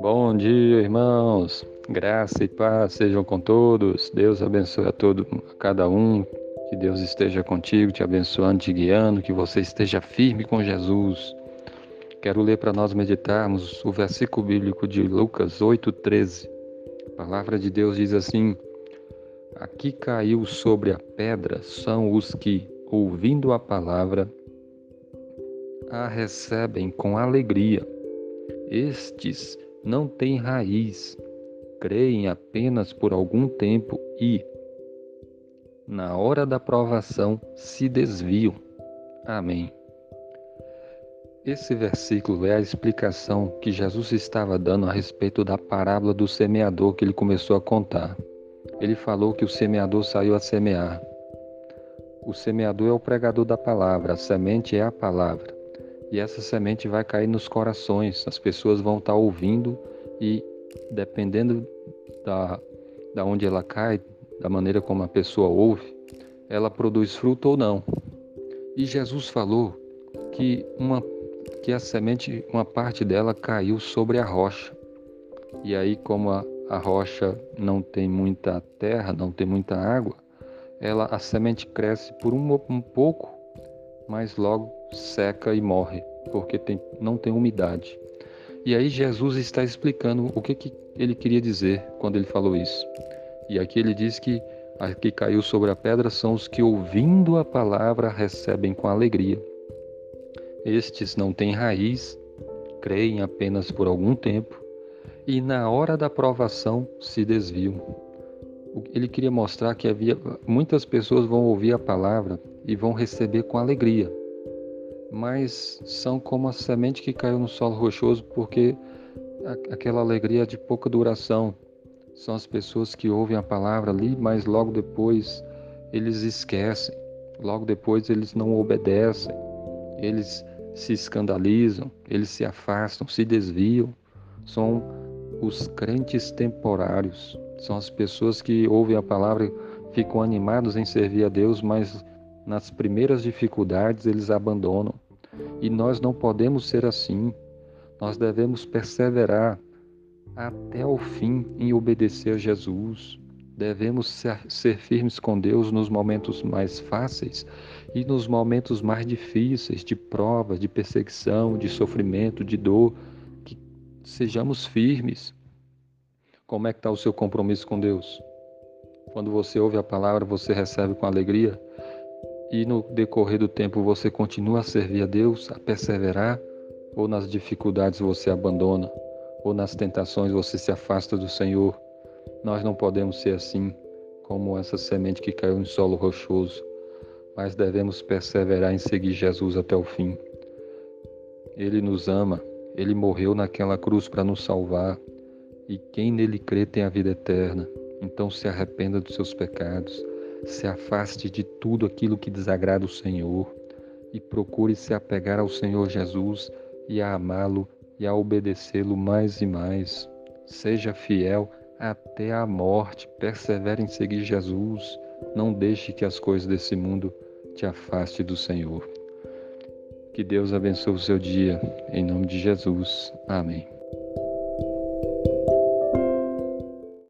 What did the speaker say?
Bom dia, irmãos. Graça e paz sejam com todos. Deus abençoe a todo, a cada um. Que Deus esteja contigo, te abençoando, te guiando, que você esteja firme com Jesus. Quero ler para nós meditarmos o versículo bíblico de Lucas 8:13. A palavra de Deus diz assim: Aqui caiu sobre a pedra são os que, ouvindo a palavra, a recebem com alegria. Estes não têm raiz, creem apenas por algum tempo e, na hora da provação, se desviam. Amém. Esse versículo é a explicação que Jesus estava dando a respeito da parábola do semeador que ele começou a contar. Ele falou que o semeador saiu a semear. O semeador é o pregador da palavra, a semente é a palavra e essa semente vai cair nos corações. As pessoas vão estar ouvindo e dependendo da, da onde ela cai, da maneira como a pessoa ouve, ela produz fruto ou não. E Jesus falou que uma que a semente, uma parte dela caiu sobre a rocha. E aí, como a, a rocha não tem muita terra, não tem muita água, ela a semente cresce por um, um pouco, mas logo seca e morre, porque tem, não tem umidade. E aí Jesus está explicando o que, que ele queria dizer quando ele falou isso. E aqui ele diz que a que caiu sobre a pedra são os que, ouvindo a palavra, recebem com alegria. Estes não têm raiz, creem apenas por algum tempo e, na hora da provação, se desviam. Ele queria mostrar que havia muitas pessoas vão ouvir a palavra e vão receber com alegria, mas são como a semente que caiu no solo rochoso, porque aquela alegria é de pouca duração. São as pessoas que ouvem a palavra ali, mas logo depois eles esquecem, logo depois eles não obedecem, eles se escandalizam, eles se afastam, se desviam. São os crentes temporários, são as pessoas que ouvem a palavra, ficam animados em servir a Deus, mas nas primeiras dificuldades eles abandonam. E nós não podemos ser assim. Nós devemos perseverar até o fim em obedecer a Jesus. Devemos ser, ser, firmes com Deus nos momentos mais fáceis e nos momentos mais difíceis, de prova, de perseguição, de sofrimento, de dor. Que sejamos firmes. Como é que está o seu compromisso com Deus? Quando você ouve a palavra, você recebe com alegria? E no decorrer do tempo você continua a servir a Deus, a perseverar, ou nas dificuldades você abandona, ou nas tentações você se afasta do Senhor. Nós não podemos ser assim, como essa semente que caiu em solo rochoso, mas devemos perseverar em seguir Jesus até o fim. Ele nos ama, ele morreu naquela cruz para nos salvar, e quem nele crê tem a vida eterna. Então se arrependa dos seus pecados se afaste de tudo aquilo que desagrada o Senhor e procure se apegar ao Senhor Jesus e a amá-lo e a obedecê-lo mais e mais. Seja fiel até a morte, persevere em seguir Jesus. Não deixe que as coisas desse mundo te afaste do Senhor. Que Deus abençoe o seu dia, em nome de Jesus. Amém.